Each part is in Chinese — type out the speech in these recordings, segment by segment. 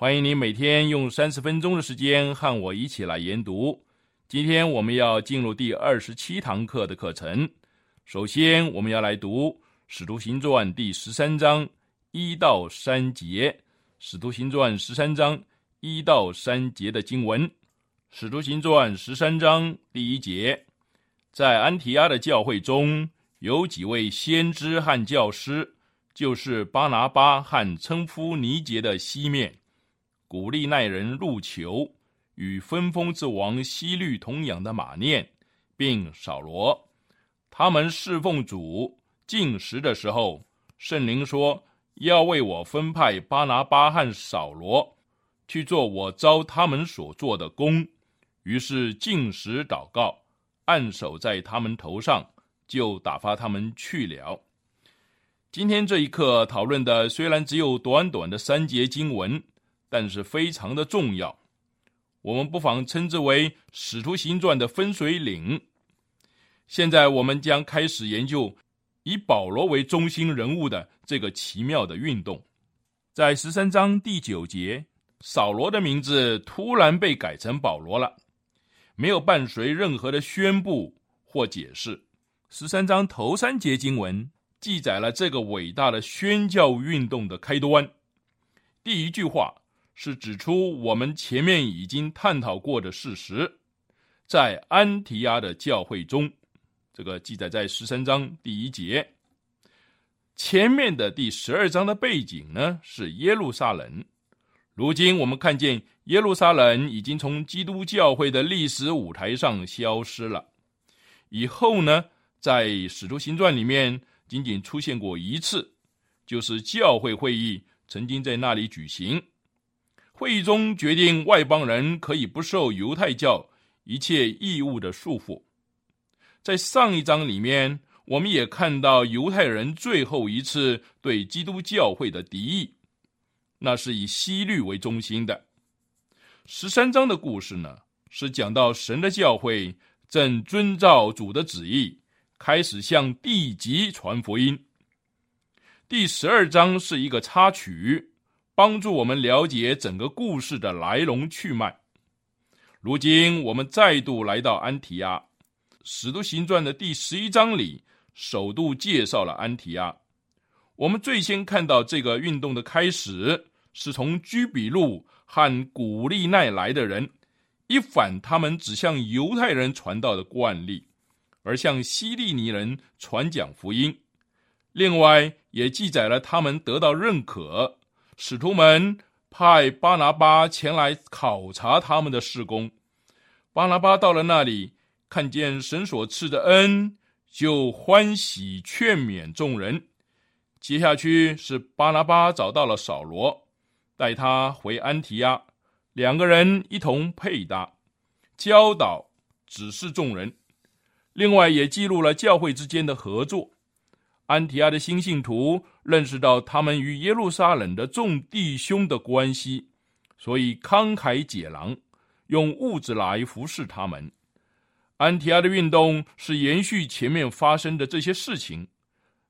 欢迎您每天用三十分钟的时间和我一起来研读。今天我们要进入第二十七堂课的课程。首先，我们要来读《使徒行传》第十三章一到三节，《使徒行传》十三章一到三节的经文。《使徒行传》十三章第一节，在安提阿的教会中有几位先知和教师。就是巴拿巴和称呼尼杰的西面，古利奈人入囚，与分封之王西律同养的马念，并扫罗，他们侍奉主进食的时候，圣灵说要为我分派巴拿巴和扫罗去做我招他们所做的工，于是进食祷告，按手在他们头上，就打发他们去了。今天这一课讨论的虽然只有短短的三节经文，但是非常的重要。我们不妨称之为《使徒行传》的分水岭。现在我们将开始研究以保罗为中心人物的这个奇妙的运动。在十三章第九节，扫罗的名字突然被改成保罗了，没有伴随任何的宣布或解释。十三章头三节经文。记载了这个伟大的宣教运动的开端。第一句话是指出我们前面已经探讨过的事实，在安提阿的教会中，这个记载在十三章第一节。前面的第十二章的背景呢是耶路撒冷。如今我们看见耶路撒冷已经从基督教会的历史舞台上消失了。以后呢，在使徒行传里面。仅仅出现过一次，就是教会会议曾经在那里举行。会议中决定外邦人可以不受犹太教一切义务的束缚。在上一章里面，我们也看到犹太人最后一次对基督教会的敌意，那是以西律为中心的。十三章的故事呢，是讲到神的教会正遵照主的旨意。开始向地级传福音。第十二章是一个插曲，帮助我们了解整个故事的来龙去脉。如今我们再度来到安提亚，《使徒行传》的第十一章里，首度介绍了安提亚。我们最先看到这个运动的开始，是从居比路和古利奈来的人，一反他们只向犹太人传道的惯例。而向希利尼人传讲福音，另外也记载了他们得到认可，使徒们派巴拿巴前来考察他们的事工。巴拿巴到了那里，看见神所赐的恩，就欢喜劝勉众人。接下去是巴拿巴找到了扫罗，带他回安提亚，两个人一同配搭，教导指示众人。另外，也记录了教会之间的合作。安提阿的新信徒认识到他们与耶路撒冷的众弟兄的关系，所以慷慨解囊，用物质来服侍他们。安提阿的运动是延续前面发生的这些事情，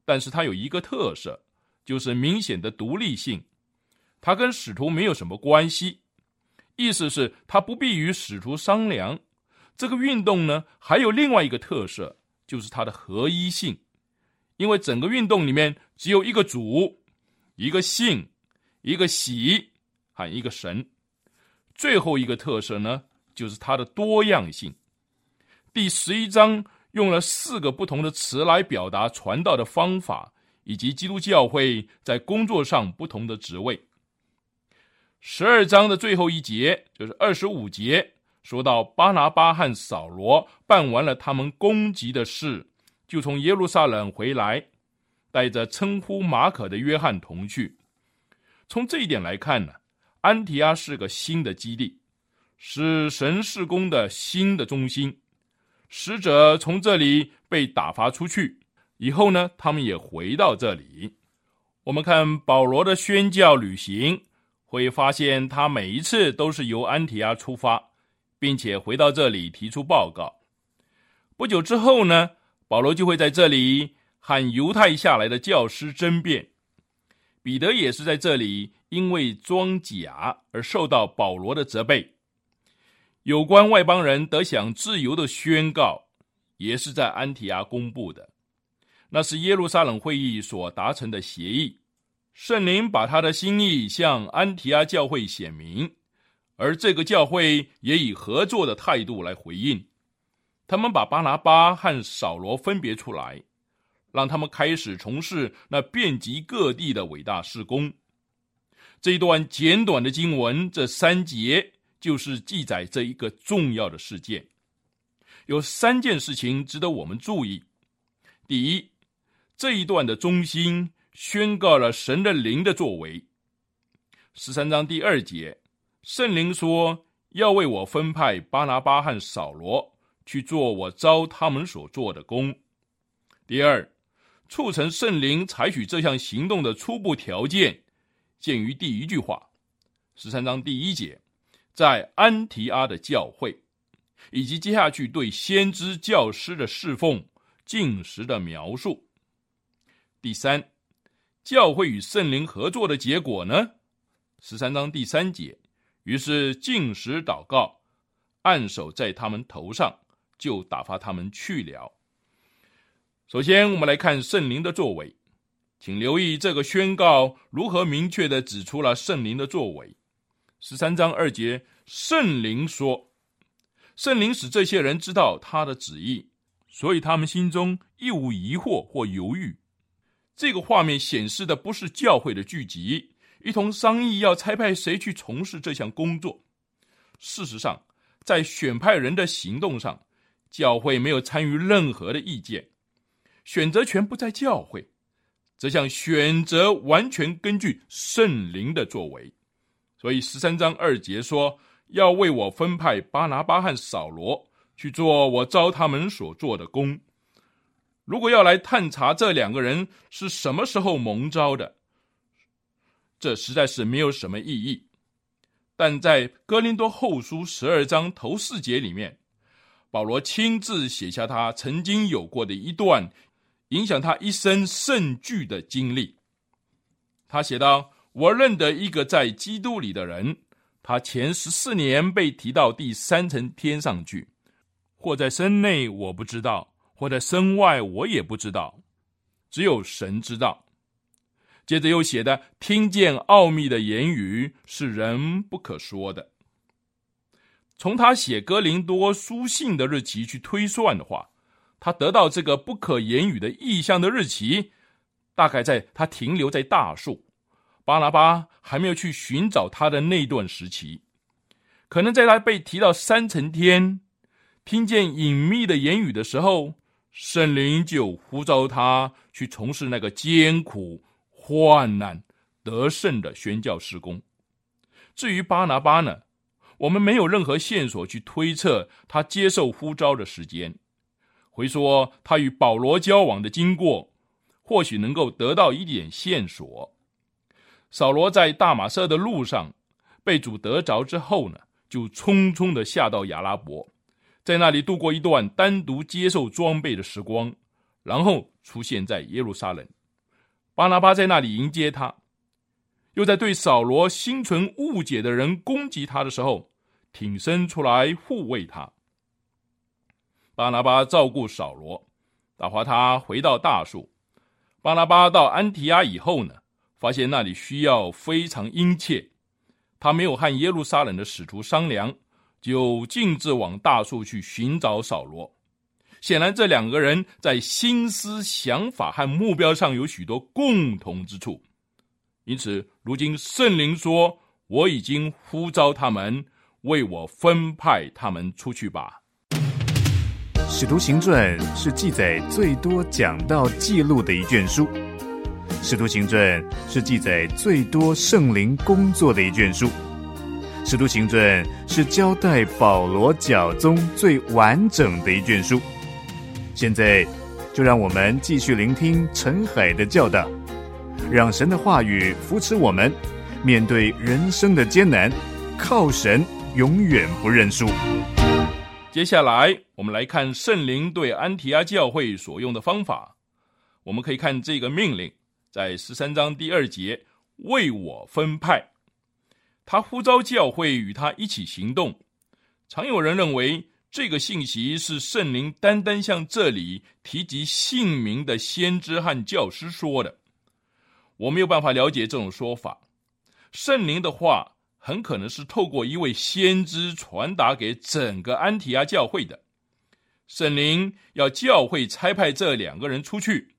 但是它有一个特色，就是明显的独立性。它跟使徒没有什么关系，意思是它不必与使徒商量。这个运动呢，还有另外一个特色，就是它的合一性，因为整个运动里面只有一个主，一个性，一个喜，还有一个神。最后一个特色呢，就是它的多样性。第十一章用了四个不同的词来表达传道的方法，以及基督教会在工作上不同的职位。十二章的最后一节，就是二十五节。说到巴拿巴和扫罗办完了他们攻击的事，就从耶路撒冷回来，带着称呼马可的约翰同去。从这一点来看呢，安提阿是个新的基地，是神事工的新的中心。使者从这里被打发出去以后呢，他们也回到这里。我们看保罗的宣教旅行，会发现他每一次都是由安提阿出发。并且回到这里提出报告。不久之后呢，保罗就会在这里和犹太下来的教师争辩。彼得也是在这里因为装假而受到保罗的责备。有关外邦人得享自由的宣告，也是在安提阿公布的。那是耶路撒冷会议所达成的协议。圣灵把他的心意向安提阿教会显明。而这个教会也以合作的态度来回应，他们把巴拿巴和扫罗分别出来，让他们开始从事那遍及各地的伟大事工。这一段简短的经文，这三节就是记载这一个重要的事件。有三件事情值得我们注意：第一，这一段的中心宣告了神的灵的作为。十三章第二节。圣灵说：“要为我分派巴拿巴和扫罗去做我招他们所做的工。”第二，促成圣灵采取这项行动的初步条件，见于第一句话，十三章第一节，在安提阿的教会，以及接下去对先知教师的侍奉、进食的描述。第三，教会与圣灵合作的结果呢？十三章第三节。于是进食祷告，按手在他们头上，就打发他们去了。首先，我们来看圣灵的作为，请留意这个宣告如何明确的指出了圣灵的作为。十三章二节，圣灵说：“圣灵使这些人知道他的旨意，所以他们心中一无疑惑或犹豫。”这个画面显示的不是教会的聚集。一同商议要差派谁去从事这项工作。事实上，在选派人的行动上，教会没有参与任何的意见，选择权不在教会。这项选择完全根据圣灵的作为。所以十三章二节说：“要为我分派巴拿巴和扫罗去做我招他们所做的工。”如果要来探查这两个人是什么时候蒙招的？这实在是没有什么意义，但在哥林多后书十二章头四节里面，保罗亲自写下他曾经有过的一段影响他一生甚巨的经历。他写道：“我认得一个在基督里的人，他前十四年被提到第三层天上去，或在身内我不知道，或在身外我也不知道，只有神知道。”接着又写的，听见奥秘的言语是人不可说的。从他写哥林多书信的日期去推算的话，他得到这个不可言语的意象的日期，大概在他停留在大树，巴拿巴还没有去寻找他的那段时期，可能在他被提到三层天，听见隐秘的言语的时候，圣灵就呼召他去从事那个艰苦。患难得胜的宣教施工。至于巴拿巴呢，我们没有任何线索去推测他接受呼召的时间。回说他与保罗交往的经过，或许能够得到一点线索。扫罗在大马色的路上被主得着之后呢，就匆匆的下到亚拉伯，在那里度过一段单独接受装备的时光，然后出现在耶路撒冷。巴拿巴在那里迎接他，又在对扫罗心存误解的人攻击他的时候，挺身出来护卫他。巴拿巴照顾扫罗，打发他回到大树。巴拿巴到安提阿以后呢，发现那里需要非常殷切，他没有和耶路撒冷的使徒商量，就径自往大树去寻找扫罗。显然，这两个人在心思、想法和目标上有许多共同之处。因此，如今圣灵说：“我已经呼召他们，为我分派他们出去吧。”《使徒行传》是记载最多讲到记录的一卷书，《使徒行传》是记载最多圣灵工作的一卷书。《使徒行传》是交代保罗教宗最完整的一卷书。现在，就让我们继续聆听陈海的教导，让神的话语扶持我们，面对人生的艰难，靠神永远不认输。接下来，我们来看圣灵对安提阿教会所用的方法。我们可以看这个命令，在十三章第二节，为我分派，他呼召教会与他一起行动。常有人认为。这个信息是圣灵单单向这里提及姓名的先知和教师说的，我没有办法了解这种说法。圣灵的话很可能是透过一位先知传达给整个安提阿教会的。圣灵要教会差派这两个人出去，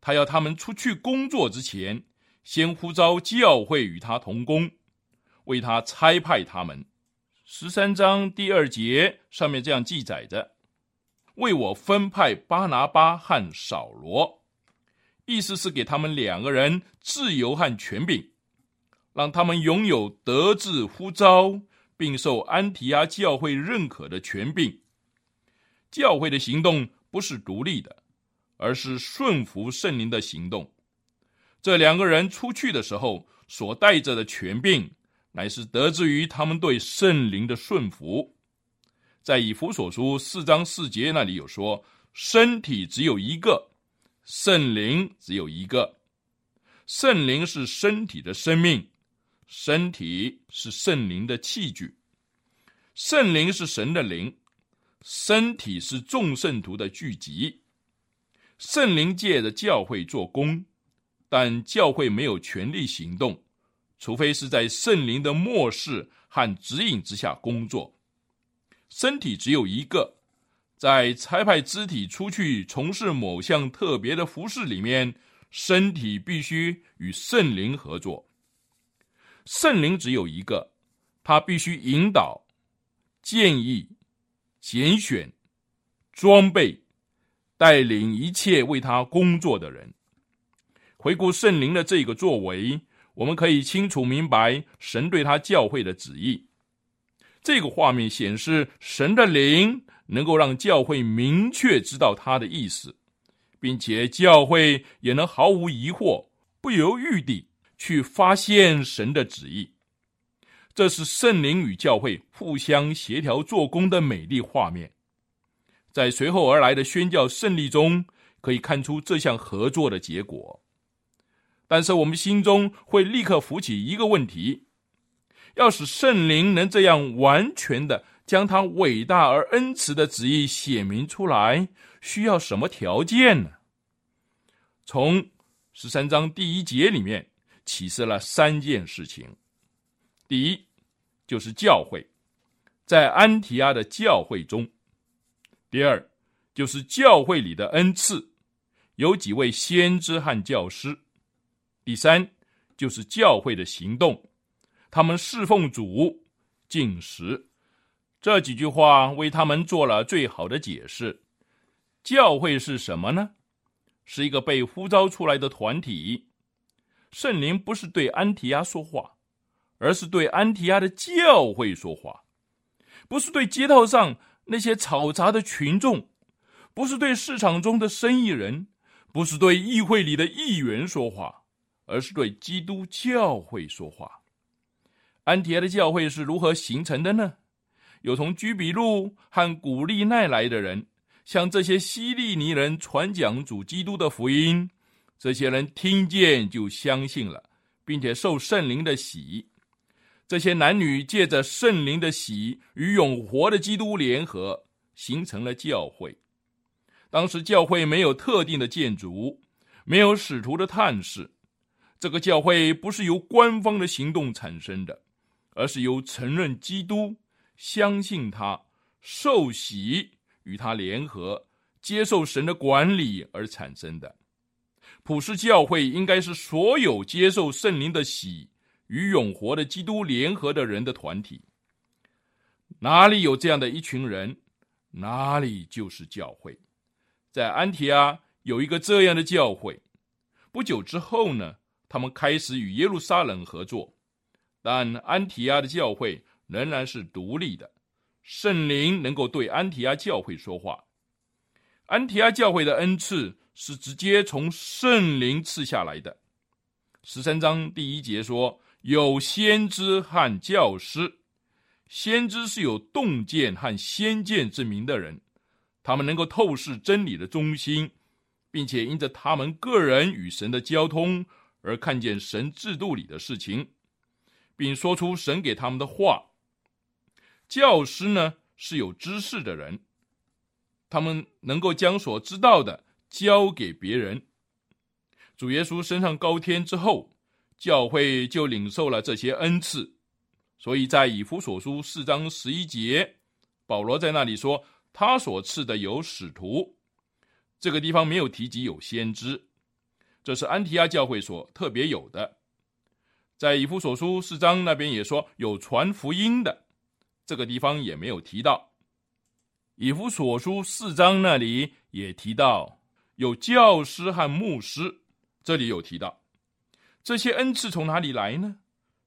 他要他们出去工作之前，先呼召教会与他同工，为他差派他们。十三章第二节上面这样记载着：“为我分派巴拿巴和扫罗，意思是给他们两个人自由和权柄，让他们拥有德智呼召，并受安提阿教会认可的权柄。教会的行动不是独立的，而是顺服圣灵的行动。这两个人出去的时候所带着的权柄。”乃是得之于他们对圣灵的顺服，在以弗所书四章四节那里有说：身体只有一个，圣灵只有一个。圣灵是身体的生命，身体是圣灵的器具。圣灵是神的灵，身体是众圣徒的聚集。圣灵借着教会做工，但教会没有权力行动。除非是在圣灵的漠视和指引之下工作，身体只有一个，在差派肢体出去从事某项特别的服饰里面，身体必须与圣灵合作。圣灵只有一个，他必须引导、建议、拣选、装备、带领一切为他工作的人。回顾圣灵的这个作为。我们可以清楚明白神对他教会的旨意。这个画面显示，神的灵能够让教会明确知道他的意思，并且教会也能毫无疑惑、不犹豫地去发现神的旨意。这是圣灵与教会互相协调做工的美丽画面。在随后而来的宣教胜利中，可以看出这项合作的结果。但是我们心中会立刻浮起一个问题：要使圣灵能这样完全的将他伟大而恩慈的旨意显明出来，需要什么条件呢？从十三章第一节里面启示了三件事情：第一，就是教会，在安提阿的教会中；第二，就是教会里的恩赐，有几位先知和教师。第三，就是教会的行动，他们侍奉主、进食，这几句话为他们做了最好的解释。教会是什么呢？是一个被呼召出来的团体。圣灵不是对安提阿说话，而是对安提阿的教会说话，不是对街道上那些嘈杂的群众，不是对市场中的生意人，不是对议会里的议员说话。而是对基督教会说话。安提阿的教会是如何形成的呢？有从居比路和古利奈来的人，向这些希利尼人传讲主基督的福音，这些人听见就相信了，并且受圣灵的洗。这些男女借着圣灵的洗与永活的基督联合，形成了教会。当时教会没有特定的建筑，没有使徒的探视，这个教会不是由官方的行动产生的，而是由承认基督。相信他，受洗与他联合，接受神的管理而产生的普世教会，应该是所有接受圣灵的洗与永活的基督联合的人的团体。哪里有这样的一群人，哪里就是教会。在安提阿有一个这样的教会，不久之后呢，他们开始与耶路撒冷合作，但安提阿的教会。仍然是独立的，圣灵能够对安提阿教会说话。安提阿教会的恩赐是直接从圣灵赐下来的。十三章第一节说：“有先知和教师，先知是有洞见和先见之明的人，他们能够透视真理的中心，并且因着他们个人与神的交通而看见神制度里的事情，并说出神给他们的话。”教师呢是有知识的人，他们能够将所知道的交给别人。主耶稣升上高天之后，教会就领受了这些恩赐。所以在以弗所书四章十一节，保罗在那里说，他所赐的有使徒，这个地方没有提及有先知，这是安提亚教会所特别有的。在以弗所书四章那边也说有传福音的。这个地方也没有提到，以弗所书四章那里也提到有教师和牧师，这里有提到这些恩赐从哪里来呢？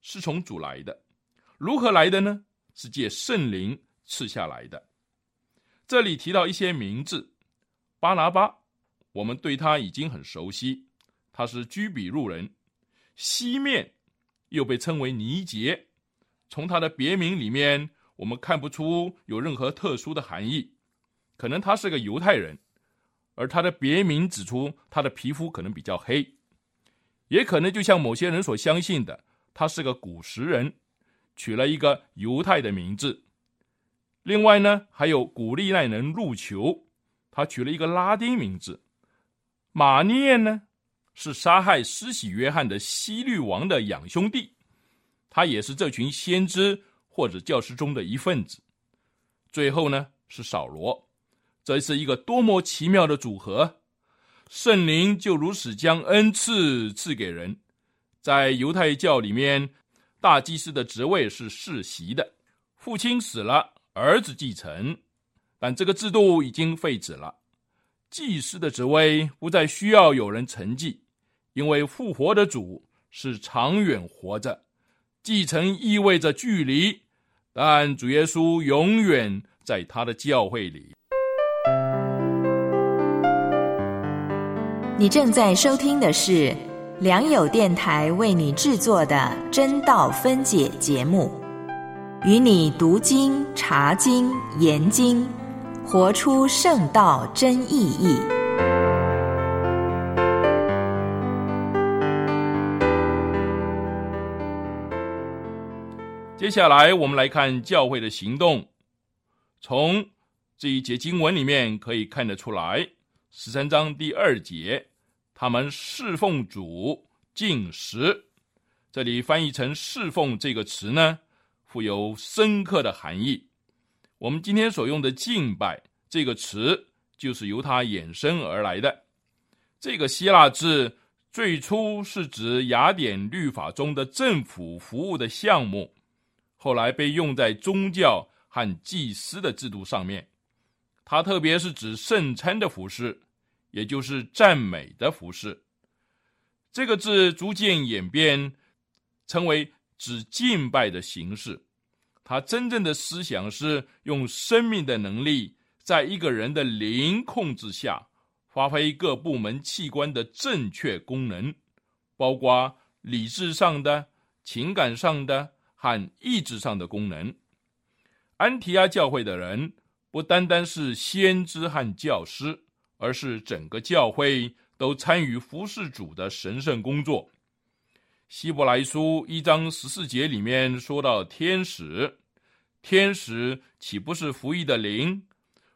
是从主来的，如何来的呢？是借圣灵赐下来的。这里提到一些名字，巴拿巴，我们对他已经很熟悉，他是居比路人；西面又被称为尼杰，从他的别名里面。我们看不出有任何特殊的含义，可能他是个犹太人，而他的别名指出他的皮肤可能比较黑，也可能就像某些人所相信的，他是个古时人，取了一个犹太的名字。另外呢，还有古利奈人入球，他取了一个拉丁名字。马涅呢，是杀害施洗约翰的西律王的养兄弟，他也是这群先知。或者教师中的一份子，最后呢是扫罗，这是一个多么奇妙的组合！圣灵就如此将恩赐赐给人。在犹太教里面，大祭司的职位是世袭的，父亲死了，儿子继承，但这个制度已经废止了。祭司的职位不再需要有人承继，因为复活的主是长远活着，继承意味着距离。但主耶稣永远在他的教会里。你正在收听的是良友电台为你制作的真道分解节目，与你读经、查经、研经，活出圣道真意义。接下来，我们来看教会的行动。从这一节经文里面可以看得出来，十三章第二节，他们侍奉主进食。这里翻译成“侍奉”这个词呢，富有深刻的含义。我们今天所用的“敬拜”这个词，就是由它衍生而来的。这个希腊字最初是指雅典律法中的政府服务的项目。后来被用在宗教和祭司的制度上面，它特别是指圣餐的服饰，也就是赞美的服饰。这个字逐渐演变，成为指敬拜的形式。他真正的思想是用生命的能力，在一个人的灵控制下，发挥各部门器官的正确功能，包括理智上的、情感上的。和意志上的功能。安提阿教会的人不单单是先知和教师，而是整个教会都参与服侍主的神圣工作。希伯来书一章十四节里面说到天使，天使岂不是服役的灵，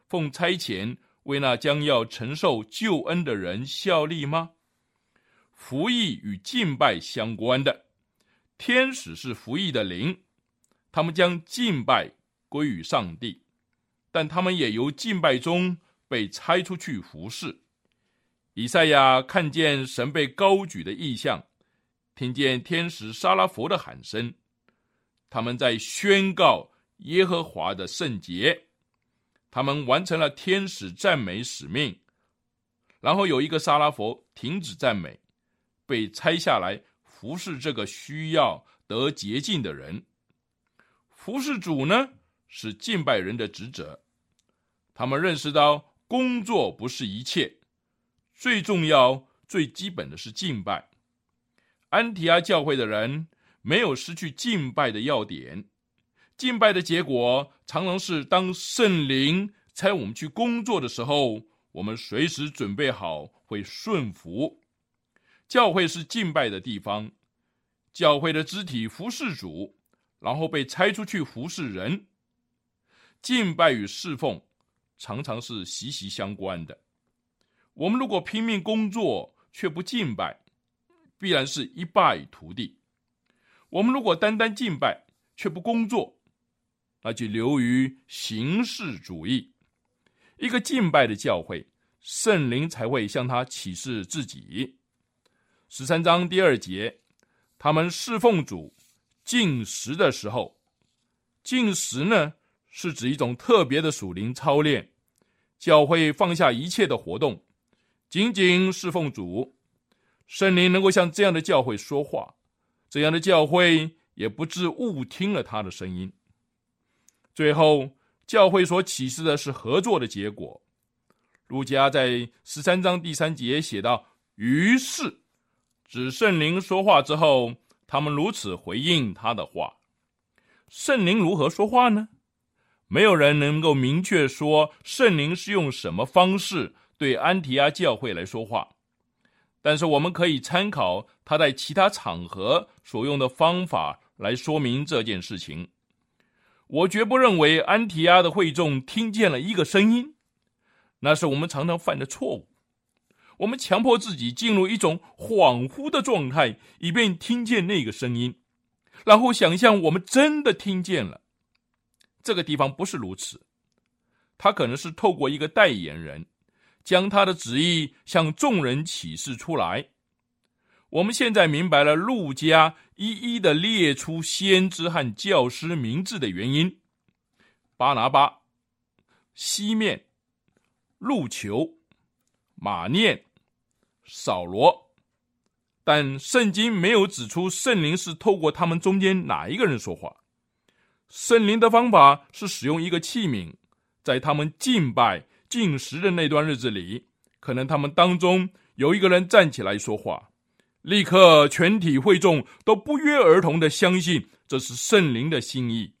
奉差遣为那将要承受救恩的人效力吗？服役与敬拜相关的，天使是服役的灵，他们将敬拜归于上帝，但他们也由敬拜中被拆出去服侍。以赛亚看见神被高举的意象。听见天使沙拉佛的喊声，他们在宣告耶和华的圣洁。他们完成了天使赞美使命，然后有一个沙拉佛停止赞美，被拆下来服侍这个需要得洁净的人。服侍主呢，是敬拜人的职责。他们认识到工作不是一切，最重要、最基本的是敬拜。安提阿教会的人没有失去敬拜的要点，敬拜的结果常常是当圣灵差我们去工作的时候，我们随时准备好会顺服。教会是敬拜的地方，教会的肢体服侍主，然后被拆出去服侍人。敬拜与侍奉常常是息息相关的。我们如果拼命工作却不敬拜，必然是一败涂地。我们如果单单敬拜却不工作，那就流于形式主义。一个敬拜的教会，圣灵才会向他启示自己。十三章第二节，他们侍奉主进食的时候，进食呢是指一种特别的属灵操练。教会放下一切的活动，仅仅侍奉主。圣灵能够像这样的教会说话，这样的教会也不致误听了他的声音。最后，教会所启示的是合作的结果。路加在十三章第三节写道：“于是，指圣灵说话之后，他们如此回应他的话。圣灵如何说话呢？没有人能够明确说圣灵是用什么方式对安提阿教会来说话。”但是我们可以参考他在其他场合所用的方法来说明这件事情。我绝不认为安提阿的会众听见了一个声音，那是我们常常犯的错误。我们强迫自己进入一种恍惚的状态，以便听见那个声音，然后想象我们真的听见了。这个地方不是如此，他可能是透过一个代言人。将他的旨意向众人启示出来。我们现在明白了路加一一的列出先知和教师名字的原因：巴拿巴、西面、路球、马念、扫罗。但圣经没有指出圣灵是透过他们中间哪一个人说话。圣灵的方法是使用一个器皿，在他们敬拜。进食的那段日子里，可能他们当中有一个人站起来说话，立刻全体会众都不约而同的相信这是圣灵的心意。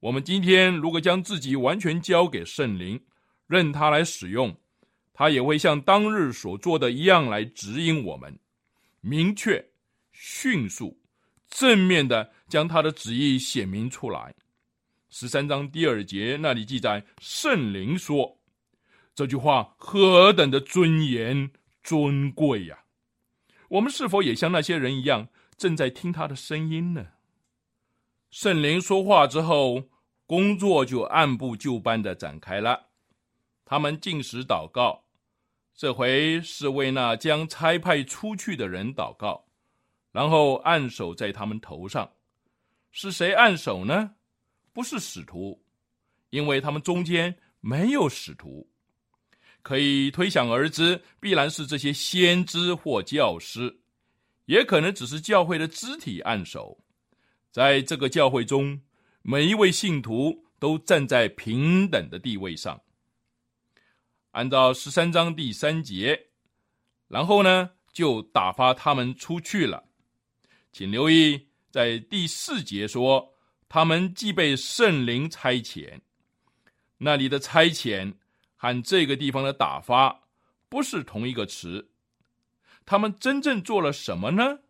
我们今天如果将自己完全交给圣灵，任他来使用，他也会像当日所做的一样来指引我们，明确、迅速、正面的将他的旨意显明出来。十三章第二节那里记载，圣灵说。这句话何等的尊严尊贵呀！我们是否也像那些人一样，正在听他的声音呢？圣灵说话之后，工作就按部就班的展开了。他们进食祷告，这回是为那将差派出去的人祷告，然后按手在他们头上。是谁按手呢？不是使徒，因为他们中间没有使徒。可以推想而知，必然是这些先知或教师，也可能只是教会的肢体按手。在这个教会中，每一位信徒都站在平等的地位上。按照十三章第三节，然后呢，就打发他们出去了。请留意，在第四节说，他们既被圣灵差遣，那里的差遣和这个地方的打发不是同一个词。他们真正做了什么呢？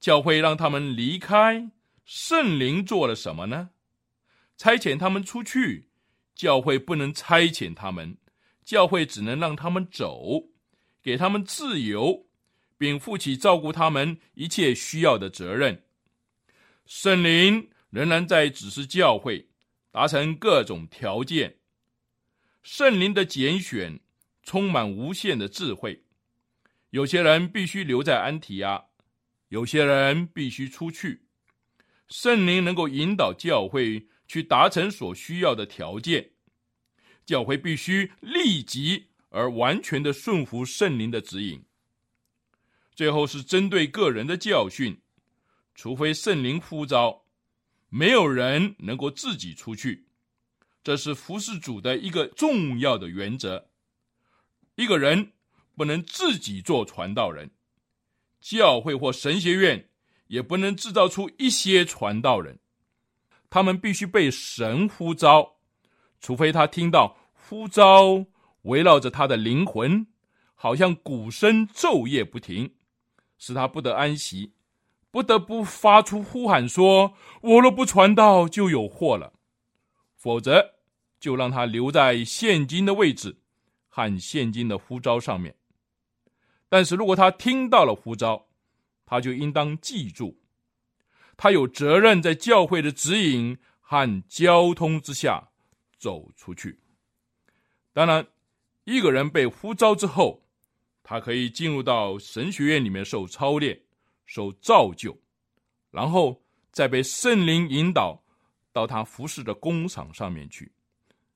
教会让他们离开，圣灵做了什么呢？差遣他们出去，教会不能差遣他们，教会只能让他们走，给他们自由，并负起照顾他们一切需要的责任。圣灵仍然在指示教会达成各种条件。圣灵的拣选充满无限的智慧。有些人必须留在安提亚，有些人必须出去。圣灵能够引导教会去达成所需要的条件，教会必须立即而完全的顺服圣灵的指引。最后是针对个人的教训，除非圣灵呼召，没有人能够自己出去。这是服侍主的一个重要的原则。一个人。不能自己做传道人，教会或神学院也不能制造出一些传道人，他们必须被神呼召，除非他听到呼召围绕着他的灵魂，好像鼓声昼夜不停，使他不得安息，不得不发出呼喊说：“我若不传道，就有祸了。”否则，就让他留在现今的位置和现今的呼召上面。但是如果他听到了呼召，他就应当记住，他有责任在教会的指引和交通之下走出去。当然，一个人被呼召之后，他可以进入到神学院里面受操练、受造就，然后再被圣灵引导到他服侍的工厂上面去。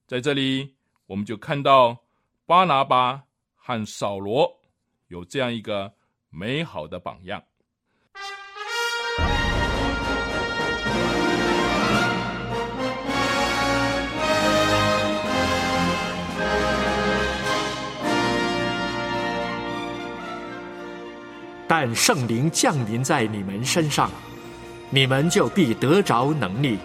在这里，我们就看到巴拿巴和扫罗。有这样一个美好的榜样。但圣灵降临在你们身上，你们就必得着能力，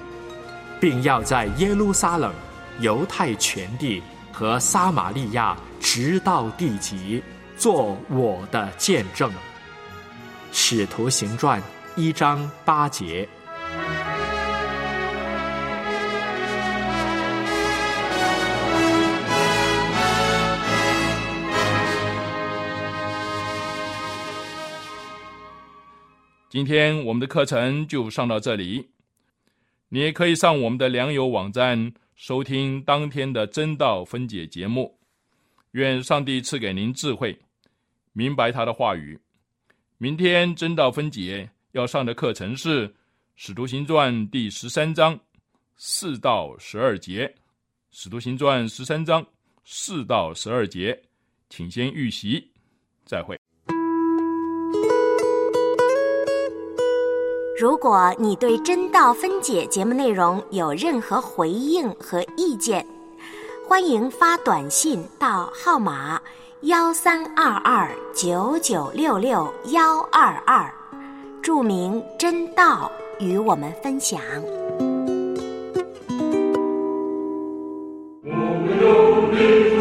并要在耶路撒冷、犹太全地和撒玛利亚，直到地极。做我的见证，《使徒行传》一章八节。今天我们的课程就上到这里，你也可以上我们的良友网站收听当天的真道分解节目。愿上帝赐给您智慧。明白他的话语。明天真道分解要上的课程是《使徒行传》第十三章四到十二节，《使徒行传》十三章四到十二节，请先预习。再会。如果你对《真道分解》节目内容有任何回应和意见，欢迎发短信到号码幺三二二九九六六幺二二，注明“真道”与我们分享。我们有。